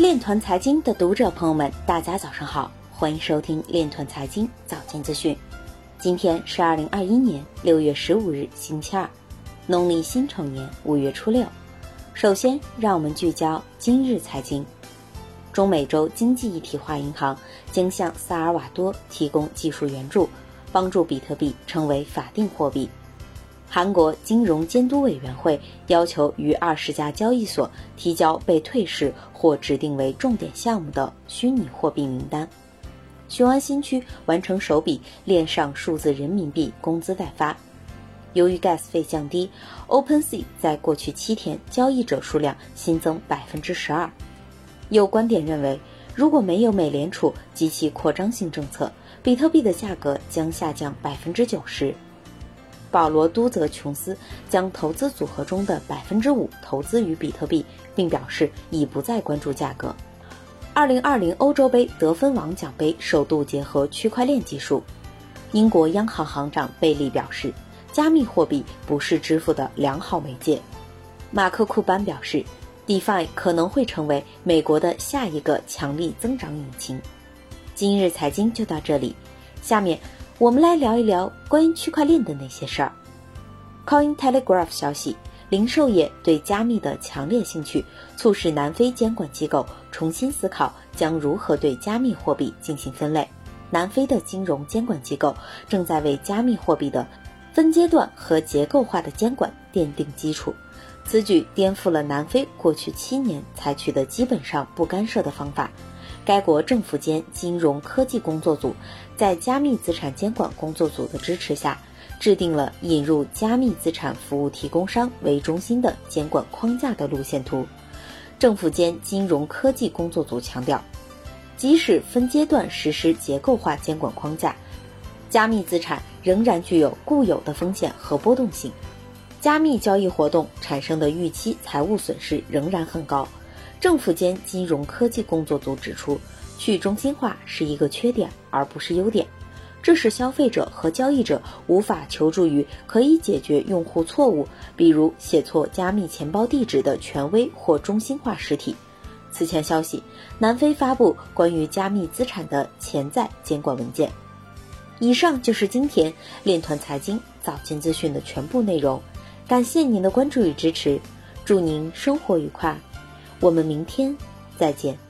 链团财经的读者朋友们，大家早上好，欢迎收听链团财经早间资讯。今天是二零二一年六月十五日，星期二，农历辛丑年五月初六。首先，让我们聚焦今日财经。中美洲经济一体化银行将向萨尔瓦多提供技术援助，帮助比特币成为法定货币。韩国金融监督委员会要求逾二十家交易所提交被退市或指定为重点项目的虚拟货币名单。雄安新区完成首笔链上数字人民币工资代发。由于 gas 费降低，OpenSea 在过去七天交易者数量新增百分之十二。有观点认为，如果没有美联储及其扩张性政策，比特币的价格将下降百分之九十。保罗·都泽琼斯将投资组合中的百分之五投资于比特币，并表示已不再关注价格。二零二零欧洲杯得分王奖杯首度结合区块链技术。英国央行行长贝利表示，加密货币不是支付的良好媒介。马克·库班表示，DeFi 可能会成为美国的下一个强力增长引擎。今日财经就到这里，下面。我们来聊一聊关于区块链的那些事儿。Coin Telegraph 消息，零售业对加密的强烈兴趣，促使南非监管机构重新思考将如何对加密货币进行分类。南非的金融监管机构正在为加密货币的分阶段和结构化的监管奠定基础。此举颠覆了南非过去七年采取的基本上不干涉的方法。该国政府间金融科技工作组在加密资产监管工作组的支持下，制定了引入加密资产服务提供商为中心的监管框架的路线图。政府间金融科技工作组强调，即使分阶段实施结构化监管框架，加密资产仍然具有固有的风险和波动性，加密交易活动产生的预期财务损失仍然很高。政府间金融科技工作组指出，去中心化是一个缺点，而不是优点。这使消费者和交易者无法求助于可以解决用户错误，比如写错加密钱包地址的权威或中心化实体。此前消息，南非发布关于加密资产的潜在监管文件。以上就是今天链团财经早间资讯的全部内容，感谢您的关注与支持，祝您生活愉快。我们明天再见。